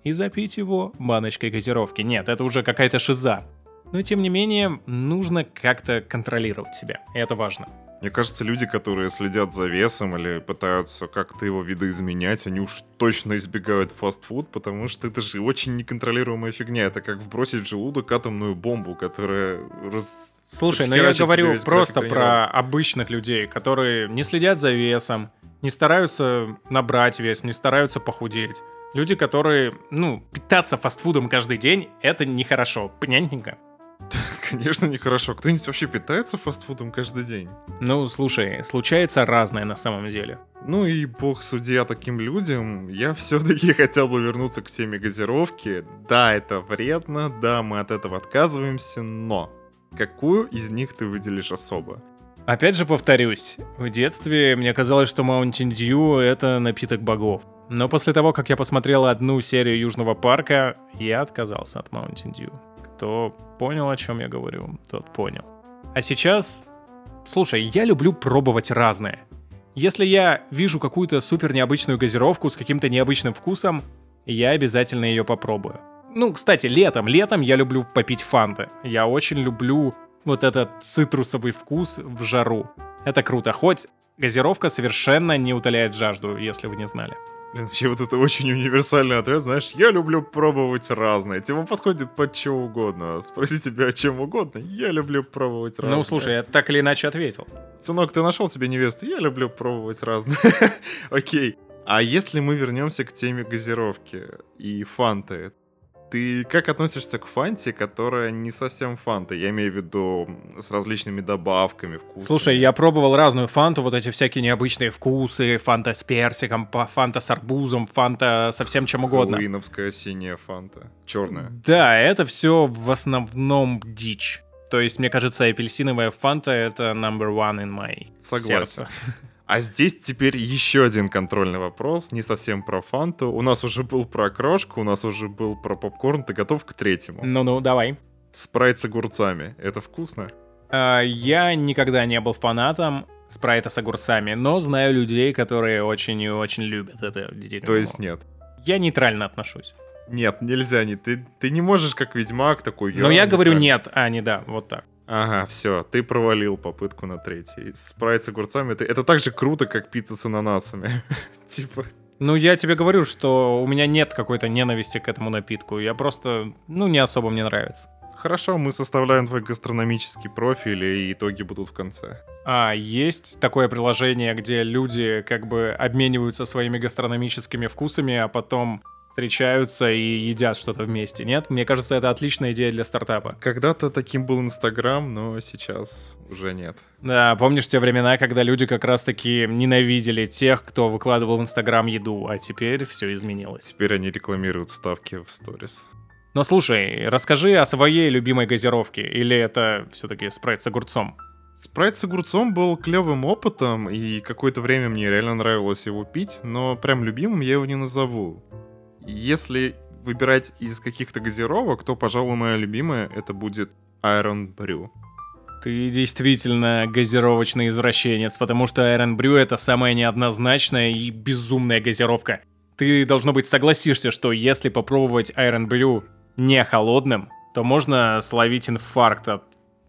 и запить его баночкой газировки. Нет, это уже какая-то шиза. Но тем не менее, нужно как-то контролировать себя, и это важно. Мне кажется, люди, которые следят за весом или пытаются как-то его видоизменять, они уж точно избегают фастфуд, потому что это же очень неконтролируемая фигня. Это как вбросить в желудок атомную бомбу, которая раз... Слушай, ну я говорю просто про обычных людей, которые не следят за весом, не стараются набрать вес, не стараются похудеть. Люди, которые, ну, питаться фастфудом каждый день, это нехорошо, понятненько? Конечно, нехорошо. Кто-нибудь вообще питается фастфудом каждый день? Ну, слушай, случается разное на самом деле. Ну и бог судья таким людям, я все-таки хотел бы вернуться к теме газировки. Да, это вредно, да, мы от этого отказываемся, но какую из них ты выделишь особо? Опять же повторюсь, в детстве мне казалось, что Mountain Dew — это напиток богов. Но после того, как я посмотрел одну серию Южного парка, я отказался от Mountain Dew. Кто понял, о чем я говорю, тот понял. А сейчас... Слушай, я люблю пробовать разное. Если я вижу какую-то супер необычную газировку с каким-то необычным вкусом, я обязательно ее попробую. Ну, кстати, летом. Летом я люблю попить фанты. Я очень люблю вот этот цитрусовый вкус в жару. Это круто. Хоть газировка совершенно не утоляет жажду, если вы не знали. Блин, вообще вот это очень универсальный ответ, знаешь, я люблю пробовать разное. Тема подходит под что угодно. Спроси тебя о чем угодно, я люблю пробовать разное. Ну, слушай, я так или иначе ответил. Сынок, ты нашел себе невесту? Я люблю пробовать разное. Окей. А если мы вернемся к теме газировки и фанты, ты как относишься к фанте, которая не совсем фанта? Я имею в виду с различными добавками, вкусами. Слушай, я пробовал разную фанту, вот эти всякие необычные вкусы, фанта с персиком, фанта с арбузом, фанта со всем чем угодно. Хэллоуиновская синяя фанта, черная. Да, это все в основном дичь. То есть, мне кажется, апельсиновая фанта — это number one in my Согласен. сердце. А здесь теперь еще один контрольный вопрос, не совсем про фанту. У нас уже был про крошку, у нас уже был про попкорн. Ты готов к третьему? Ну-ну, давай. Спрайт с огурцами. Это вкусно? А, я никогда не был фанатом спрайта с огурцами, но знаю людей, которые очень и очень любят это То есть нет? Я нейтрально отношусь. Нет, нельзя, не ты, ты не можешь как ведьмак такой. Но я говорю нет, а не да, вот так. Ага, все, ты провалил попытку на третий. Спрайт с огурцами, это, это так же круто, как пицца с ананасами. типа... Ну, я тебе говорю, что у меня нет какой-то ненависти к этому напитку. Я просто, ну, не особо мне нравится. Хорошо, мы составляем твой гастрономический профиль, и итоги будут в конце. А, есть такое приложение, где люди как бы обмениваются своими гастрономическими вкусами, а потом встречаются и едят что-то вместе, нет? Мне кажется, это отличная идея для стартапа. Когда-то таким был Инстаграм, но сейчас уже нет. Да, помнишь те времена, когда люди как раз-таки ненавидели тех, кто выкладывал в Инстаграм еду, а теперь все изменилось. Теперь они рекламируют ставки в сторис. Но слушай, расскажи о своей любимой газировке, или это все-таки спрайт с огурцом? Спрайт с огурцом был клевым опытом, и какое-то время мне реально нравилось его пить, но прям любимым я его не назову. Если выбирать из каких-то газировок, то, пожалуй, моя любимая это будет Iron Brew. Ты действительно газировочный извращенец, потому что Iron Brew это самая неоднозначная и безумная газировка. Ты, должно быть, согласишься, что если попробовать Iron Brew не холодным, то можно словить инфаркт от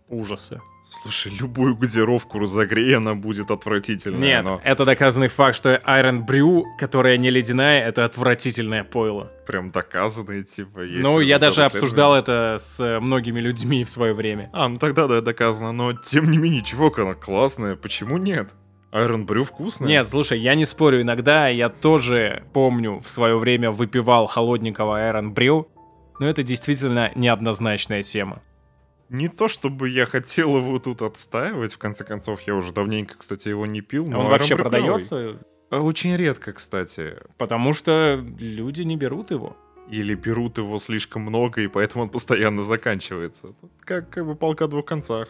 ужаса. Слушай, любую газировку разогрей, она будет отвратительная. Нет, но... это доказанный факт, что Iron Brew, которая не ледяная, это отвратительное пойло. Прям доказанный, типа, есть. Ну, я даже обсуждал это с многими людьми в свое время. А, ну тогда да, доказано, но тем не менее, чувак, она классная, почему нет? Iron Brew вкусная? Нет, слушай, я не спорю, иногда я тоже помню, в свое время выпивал холодненького Iron Brew, но это действительно неоднозначная тема. Не то, чтобы я хотел его тут отстаивать, в конце концов, я уже давненько, кстати, его не пил. Но Он вообще продается? А, очень редко, кстати. Потому что люди не берут его. Или берут его слишком много, и поэтому он постоянно заканчивается. Тут как, как бы полка о двух концах.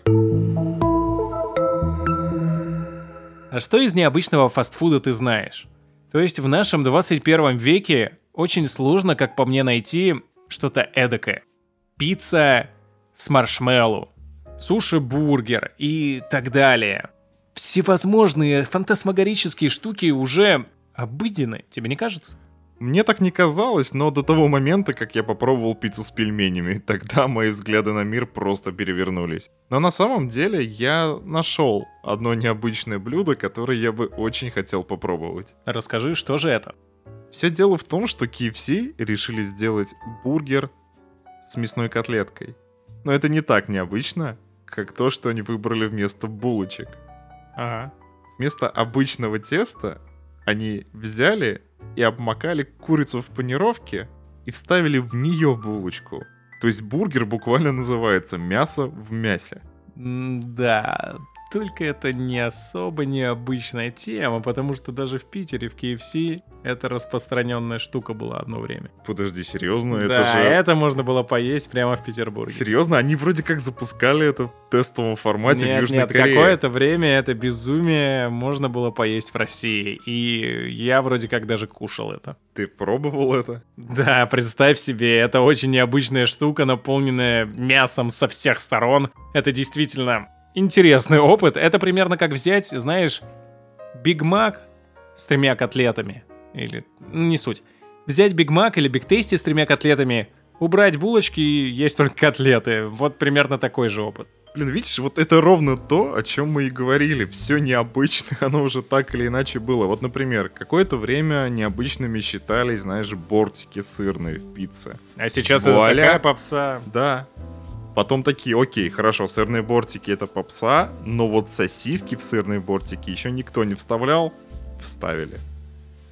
А что из необычного фастфуда ты знаешь? То есть в нашем 21 веке очень сложно, как по мне, найти что-то эдакое. Пицца с маршмеллоу, суши-бургер и так далее. Всевозможные фантасмагорические штуки уже обыденны, тебе не кажется? Мне так не казалось, но до того момента, как я попробовал пиццу с пельменями, тогда мои взгляды на мир просто перевернулись. Но на самом деле я нашел одно необычное блюдо, которое я бы очень хотел попробовать. Расскажи, что же это? Все дело в том, что KFC решили сделать бургер с мясной котлеткой. Но это не так необычно, как то, что они выбрали вместо булочек. Ага. Вместо обычного теста они взяли и обмакали курицу в панировке и вставили в нее булочку. То есть бургер буквально называется «мясо в мясе». Да, только это не особо необычная тема, потому что даже в Питере, в KFC, это распространенная штука была одно время. Подожди, серьезно? Да, это же... это можно было поесть прямо в Петербурге. Серьезно? Они вроде как запускали это в тестовом формате нет, в Южной нет, Корее. какое-то время это безумие можно было поесть в России. И я вроде как даже кушал это. Ты пробовал это? Да, представь себе, это очень необычная штука, наполненная мясом со всех сторон. Это действительно интересный опыт. Это примерно как взять, знаешь, Биг Мак с тремя котлетами. Или, ну, не суть. Взять Биг Мак или Биг Тейсти с тремя котлетами, убрать булочки и есть только котлеты. Вот примерно такой же опыт. Блин, видишь, вот это ровно то, о чем мы и говорили. Все необычное, оно уже так или иначе было. Вот, например, какое-то время необычными считались, знаешь, бортики сырные в пицце. А сейчас Вуаля. это такая попса. Да. Потом такие, окей, хорошо, сырные бортики это попса, но вот сосиски в сырные бортики еще никто не вставлял, вставили.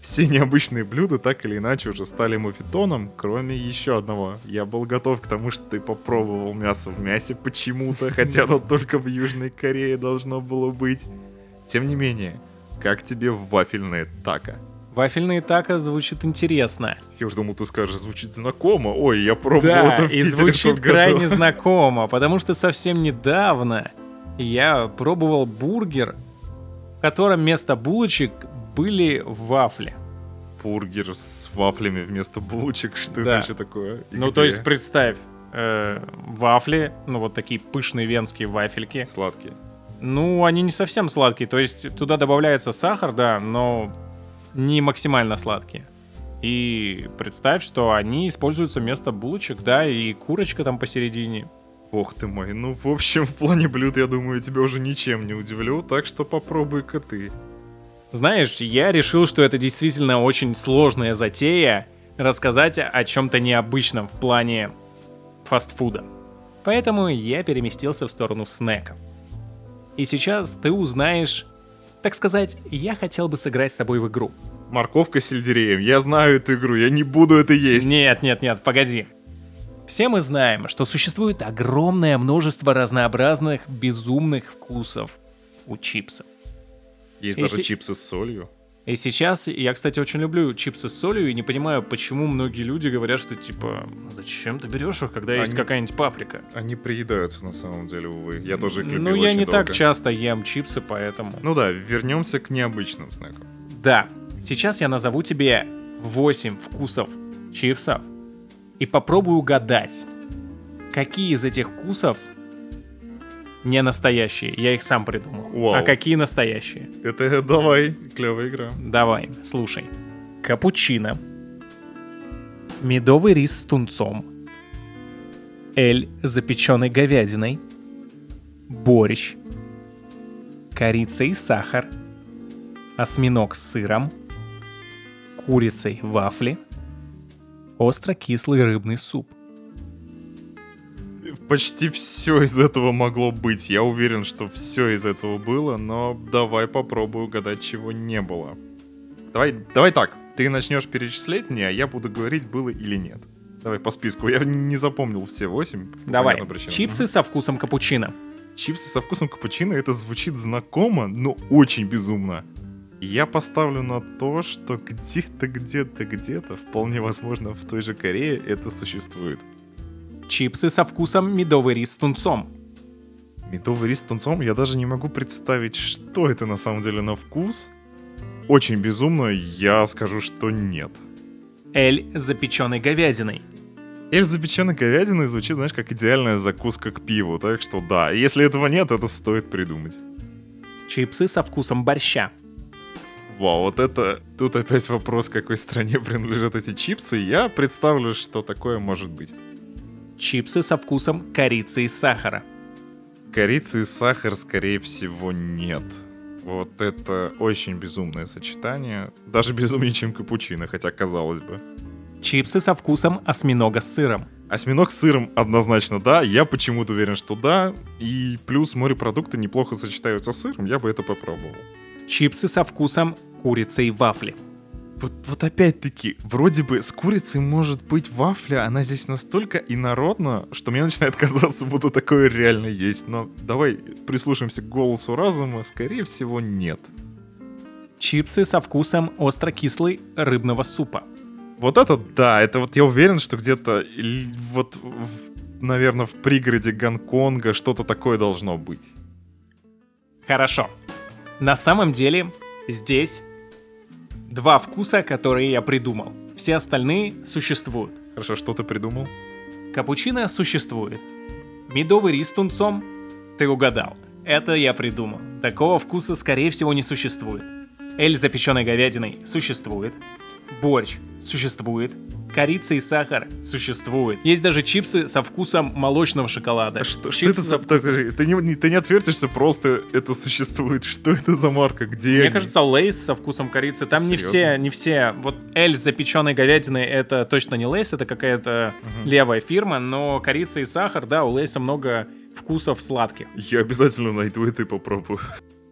Все необычные блюда так или иначе уже стали муфитоном, кроме еще одного. Я был готов к тому, что ты попробовал мясо в мясе почему-то, хотя оно только в Южной Корее должно было быть. Тем не менее, как тебе вафельные тако? Вафельные тако звучит интересно. Я уже думал, ты скажешь, звучит знакомо. Ой, я пробовал да, это в и звучит крайне знакомо, потому что совсем недавно я пробовал бургер, в котором вместо булочек были вафли. Бургер с вафлями вместо булочек? Что да. это вообще такое? И ну, где? то есть, представь, э, вафли, ну, вот такие пышные венские вафельки. Сладкие. Ну, они не совсем сладкие, то есть туда добавляется сахар, да, но не максимально сладкие. И представь, что они используются вместо булочек, да, и курочка там посередине. Ох ты мой, ну в общем, в плане блюд, я думаю, тебя уже ничем не удивлю, так что попробуй-ка ты. Знаешь, я решил, что это действительно очень сложная затея рассказать о чем-то необычном в плане фастфуда. Поэтому я переместился в сторону снеков. И сейчас ты узнаешь так сказать, я хотел бы сыграть с тобой в игру. Морковка с сельдереем. Я знаю эту игру, я не буду это есть. Нет, нет, нет, погоди. Все мы знаем, что существует огромное множество разнообразных безумных вкусов у чипсов. Есть Если... даже чипсы с солью. И сейчас я, кстати, очень люблю чипсы с солью и не понимаю, почему многие люди говорят, что типа, зачем ты берешь их, когда Они... есть какая-нибудь паприка? Они приедаются на самом деле, увы. Я тоже их Ну, я не долго. так часто ем чипсы, поэтому... Ну да, вернемся к необычным снекам. Да, сейчас я назову тебе 8 вкусов чипсов и попробую угадать, какие из этих вкусов не настоящие, я их сам придумал. Вау. А какие настоящие? Это давай, клевая игра. Давай, слушай. Капучино. Медовый рис с тунцом. Эль с запеченной говядиной. Борщ. Корица и сахар. Осьминог с сыром. Курицей вафли. Остро-кислый рыбный суп. Почти все из этого могло быть. Я уверен, что все из этого было, но давай попробую угадать, чего не было. Давай, давай так. Ты начнешь перечислять мне, а я буду говорить, было или нет. Давай по списку. Я не запомнил все восемь. Давай. Чипсы со вкусом капучино. Чипсы со вкусом капучино, это звучит знакомо, но очень безумно. Я поставлю на то, что где-то, где-то, где-то, вполне возможно, в той же Корее это существует. Чипсы со вкусом медовый рис с тунцом. Медовый рис с тунцом, я даже не могу представить, что это на самом деле на вкус. Очень безумно, я скажу, что нет. Эль с запеченной говядиной. Эль с запеченной говядиной звучит, знаешь, как идеальная закуска к пиву, так что да, если этого нет, это стоит придумать. Чипсы со вкусом борща. Вау, вот это... Тут опять вопрос, какой стране принадлежат эти чипсы. Я представлю, что такое может быть. Чипсы со вкусом корицы и сахара. Корицы и сахар, скорее всего, нет. Вот это очень безумное сочетание. Даже безумнее, чем капучино, хотя казалось бы. Чипсы со вкусом осьминога с сыром. Осьминог с сыром однозначно да, я почему-то уверен, что да. И плюс морепродукты неплохо сочетаются с сыром, я бы это попробовал. Чипсы со вкусом курицы и вафли. Вот, вот опять-таки, вроде бы с курицей может быть вафля, она здесь настолько инородна, что мне начинает казаться, будто такое реально есть. Но давай прислушаемся к голосу разума, скорее всего, нет. Чипсы со вкусом остро-кислый рыбного супа. Вот это да, это вот я уверен, что где-то вот, в- наверное, в пригороде Гонконга что-то такое должно быть. Хорошо. На самом деле, здесь два вкуса, которые я придумал. Все остальные существуют. Хорошо, что ты придумал? Капучино существует. Медовый рис с тунцом? Ты угадал. Это я придумал. Такого вкуса, скорее всего, не существует. Эль с запеченной говядиной существует. Борщ существует. Корица и сахар существует. Есть даже чипсы со вкусом молочного шоколада. Что, что это за... Подожди, ты не, не- ты не отвертишься, просто это существует. Что это за марка? Где Мне они? кажется, лейс со вкусом корицы. Там не Серьезно? все, не все. Вот Эль с запеченной говядиной это точно не лейс, это какая-то Мгм. левая фирма, но корица и сахар, да, у лейса много вкусов сладких. Я обязательно найду это и попробую.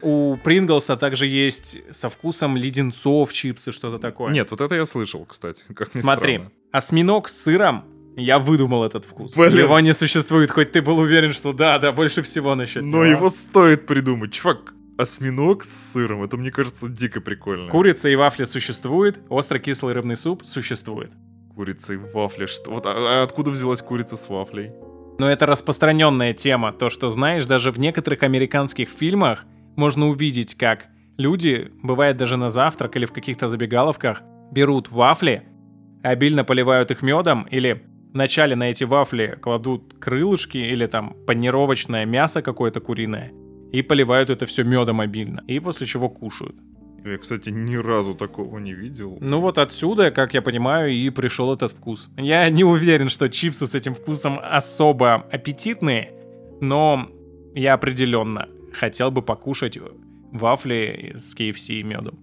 У Принглса также есть со вкусом леденцов чипсы, что-то такое. Нет, вот это я слышал, кстати. Как Смотри, странно. осьминог с сыром, я выдумал этот вкус. Блин. Его не существует, хоть ты был уверен, что да, да, больше всего насчет Но него. его стоит придумать. Чувак, осьминог с сыром, это, мне кажется, дико прикольно. Курица и вафли существует, острый-кислый рыбный суп существует. Курица и вафли. Что? Вот, а- а откуда взялась курица с вафлей? Но это распространенная тема, то, что знаешь, даже в некоторых американских фильмах можно увидеть, как люди, бывает даже на завтрак или в каких-то забегаловках, берут вафли, обильно поливают их медом или вначале на эти вафли кладут крылышки или там панировочное мясо какое-то куриное и поливают это все медом обильно, и после чего кушают. Я, кстати, ни разу такого не видел. Ну вот отсюда, как я понимаю, и пришел этот вкус. Я не уверен, что чипсы с этим вкусом особо аппетитные, но я определенно хотел бы покушать вафли с KFC и медом.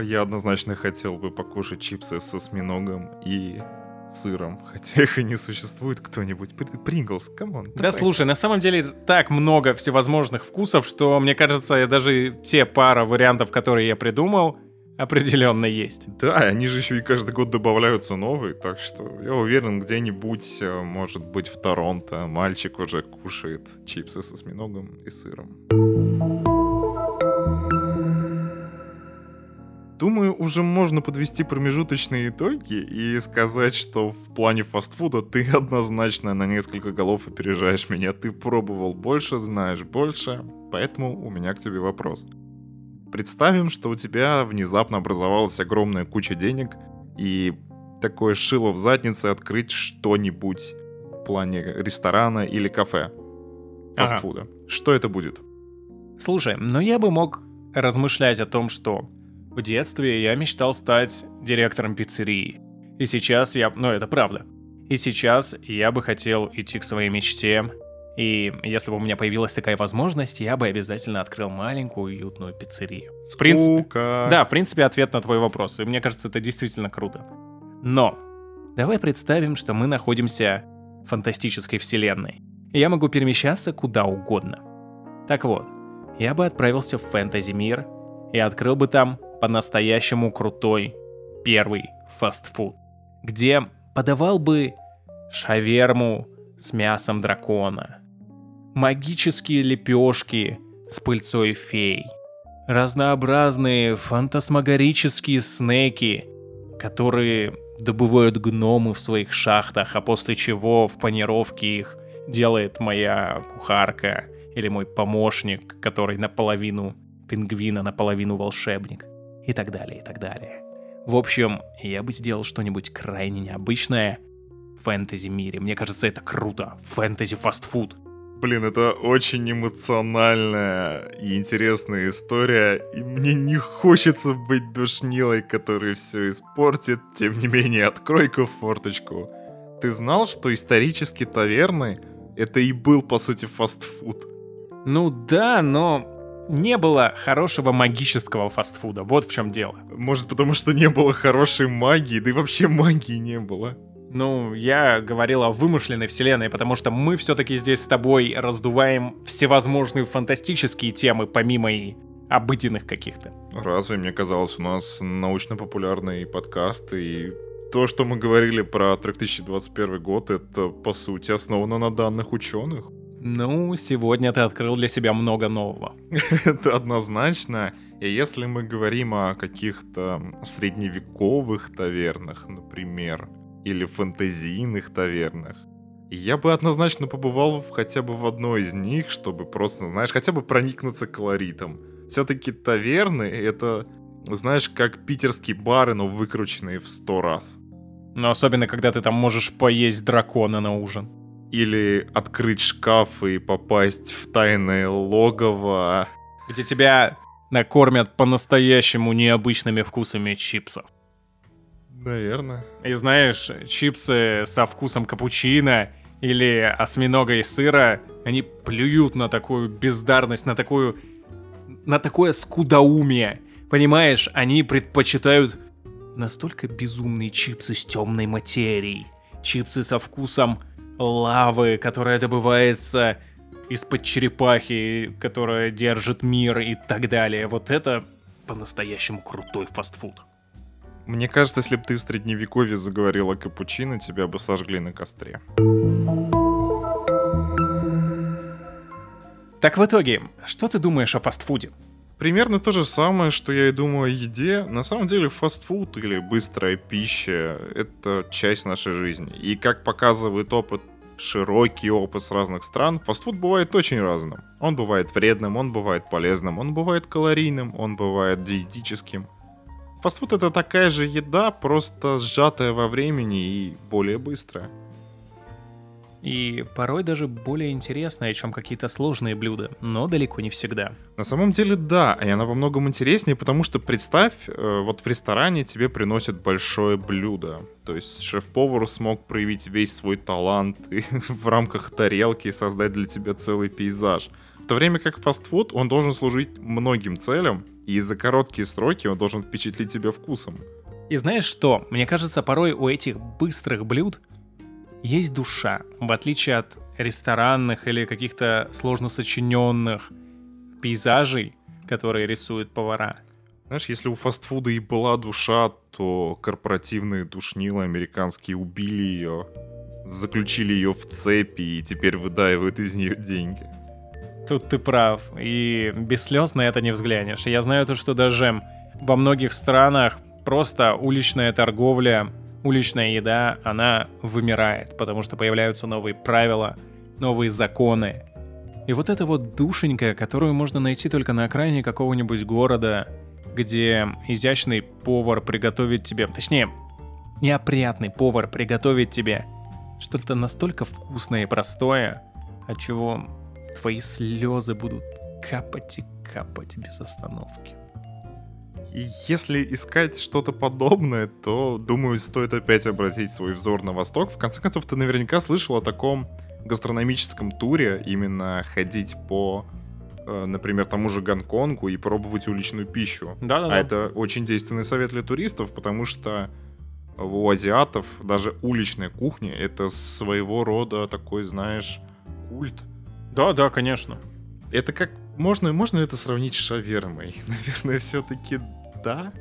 Я однозначно хотел бы покушать чипсы со осьминогом и сыром. Хотя их и не существует кто-нибудь. При- Принглс, come on. Да слушай, на самом деле так много всевозможных вкусов, что мне кажется, даже те пара вариантов, которые я придумал, определенно есть. Да, они же еще и каждый год добавляются новые, так что я уверен, где-нибудь, э, может быть, в Торонто мальчик уже кушает чипсы со осьминогом и сыром. Думаю, уже можно подвести промежуточные итоги и сказать, что в плане фастфуда ты однозначно на несколько голов опережаешь меня. Ты пробовал больше, знаешь больше, поэтому у меня к тебе вопрос. Представим, что у тебя внезапно образовалась огромная куча денег и такое шило в заднице открыть что-нибудь в плане ресторана или кафе фастфуда. Ага. Что это будет? Слушай, но я бы мог размышлять о том, что в детстве я мечтал стать директором пиццерии. И сейчас я... Ну, это правда. И сейчас я бы хотел идти к своей мечте. И если бы у меня появилась такая возможность, я бы обязательно открыл маленькую уютную пиццерию. В принципе, да, в принципе, ответ на твой вопрос. И мне кажется, это действительно круто. Но давай представим, что мы находимся в фантастической вселенной. И я могу перемещаться куда угодно. Так вот, я бы отправился в фэнтези-мир и открыл бы там по-настоящему крутой первый фастфуд, где подавал бы шаверму с мясом дракона, магические лепешки с пыльцой фей, разнообразные фантасмагорические снеки, которые добывают гномы в своих шахтах, а после чего в панировке их делает моя кухарка или мой помощник, который наполовину пингвина, наполовину волшебник и так далее, и так далее. В общем, я бы сделал что-нибудь крайне необычное в фэнтези-мире. Мне кажется, это круто. Фэнтези-фастфуд. Блин, это очень эмоциональная и интересная история, и мне не хочется быть душнилой, который все испортит. Тем не менее, открой-ка форточку. Ты знал, что исторически таверны — это и был, по сути, фастфуд? Ну да, но не было хорошего магического фастфуда. Вот в чем дело. Может, потому что не было хорошей магии, да и вообще магии не было. Ну, я говорил о вымышленной вселенной, потому что мы все-таки здесь с тобой раздуваем всевозможные фантастические темы, помимо и обыденных каких-то. Разве, мне казалось, у нас научно-популярный подкаст, и то, что мы говорили про трек 2021 год, это, по сути, основано на данных ученых. Ну, сегодня ты открыл для себя много нового. Это однозначно. И если мы говорим о каких-то средневековых тавернах, например, или фэнтезийных тавернах, я бы однозначно побывал в, хотя бы в одной из них, чтобы просто, знаешь, хотя бы проникнуться колоритом. Все-таки таверны — это, знаешь, как питерские бары, но выкрученные в сто раз. Но особенно, когда ты там можешь поесть дракона на ужин. Или открыть шкаф и попасть в тайное логово. Где тебя накормят по-настоящему необычными вкусами чипсов. Наверное. И знаешь, чипсы со вкусом капучино или осьминога и сыра, они плюют на такую бездарность, на такую... на такое скудоумие. Понимаешь, они предпочитают настолько безумные чипсы с темной материей. Чипсы со вкусом лавы, которая добывается из-под черепахи, которая держит мир и так далее. Вот это по-настоящему крутой фастфуд. Мне кажется, если бы ты в средневековье заговорил о капучино, тебя бы сожгли на костре. Так в итоге, что ты думаешь о фастфуде? Примерно то же самое, что я и думаю о еде. На самом деле фастфуд или быстрая пища — это часть нашей жизни. И как показывает опыт, широкий опыт с разных стран, фастфуд бывает очень разным. Он бывает вредным, он бывает полезным, он бывает калорийным, он бывает диетическим. Фастфуд — это такая же еда, просто сжатая во времени и более быстрая и порой даже более интересная, чем какие-то сложные блюда, но далеко не всегда. На самом деле, да, и она во многом интереснее, потому что представь, э, вот в ресторане тебе приносят большое блюдо, то есть шеф-повар смог проявить весь свой талант и в рамках тарелки создать для тебя целый пейзаж. В то время как фастфуд, он должен служить многим целям, и за короткие сроки он должен впечатлить тебя вкусом. И знаешь что? Мне кажется, порой у этих быстрых блюд есть душа, в отличие от ресторанных или каких-то сложно сочиненных пейзажей, которые рисуют повара. Знаешь, если у фастфуда и была душа, то корпоративные душнилы американские убили ее, заключили ее в цепи и теперь выдаивают из нее деньги. Тут ты прав, и без слез на это не взглянешь. Я знаю то, что даже во многих странах просто уличная торговля, уличная еда, она вымирает, потому что появляются новые правила, новые законы. И вот эта вот душенька, которую можно найти только на окраине какого-нибудь города, где изящный повар приготовит тебе, точнее, неопрятный повар приготовит тебе что-то настолько вкусное и простое, от чего твои слезы будут капать и капать без остановки. И если искать что-то подобное, то, думаю, стоит опять обратить свой взор на восток. В конце концов, ты наверняка слышал о таком гастрономическом туре, именно ходить по, э, например, тому же Гонконгу и пробовать уличную пищу. Да-да-да. А это очень действенный совет для туристов, потому что у азиатов даже уличная кухня — это своего рода такой, знаешь, культ. Да, да, конечно. Это как... Можно, можно это сравнить с шавермой? Наверное, все-таки да.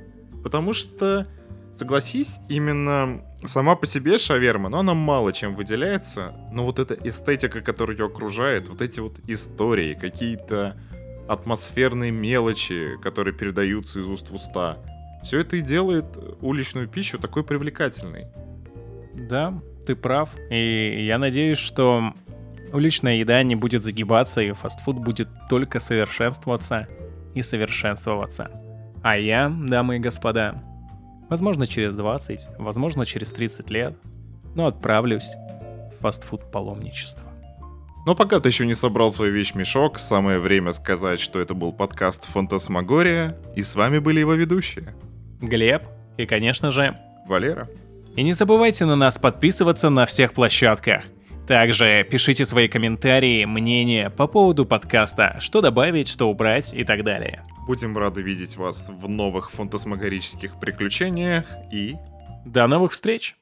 Потому что, согласись, именно сама по себе шаверма, но она мало чем выделяется. Но вот эта эстетика, которая ее окружает, вот эти вот истории, какие-то атмосферные мелочи, которые передаются из уст в уста, все это и делает уличную пищу такой привлекательной. Да, ты прав. И я надеюсь, что уличная еда не будет загибаться, и фастфуд будет только совершенствоваться и совершенствоваться. А я, дамы и господа, возможно через 20, возможно через 30 лет, но отправлюсь в фастфуд паломничество. Но пока ты еще не собрал свой вещмешок, самое время сказать, что это был подкаст «Фантасмагория», и с вами были его ведущие. Глеб и, конечно же, Валера. И не забывайте на нас подписываться на всех площадках. Также пишите свои комментарии, мнения по поводу подкаста, что добавить, что убрать и так далее. Будем рады видеть вас в новых фантасмагорических приключениях и... До новых встреч!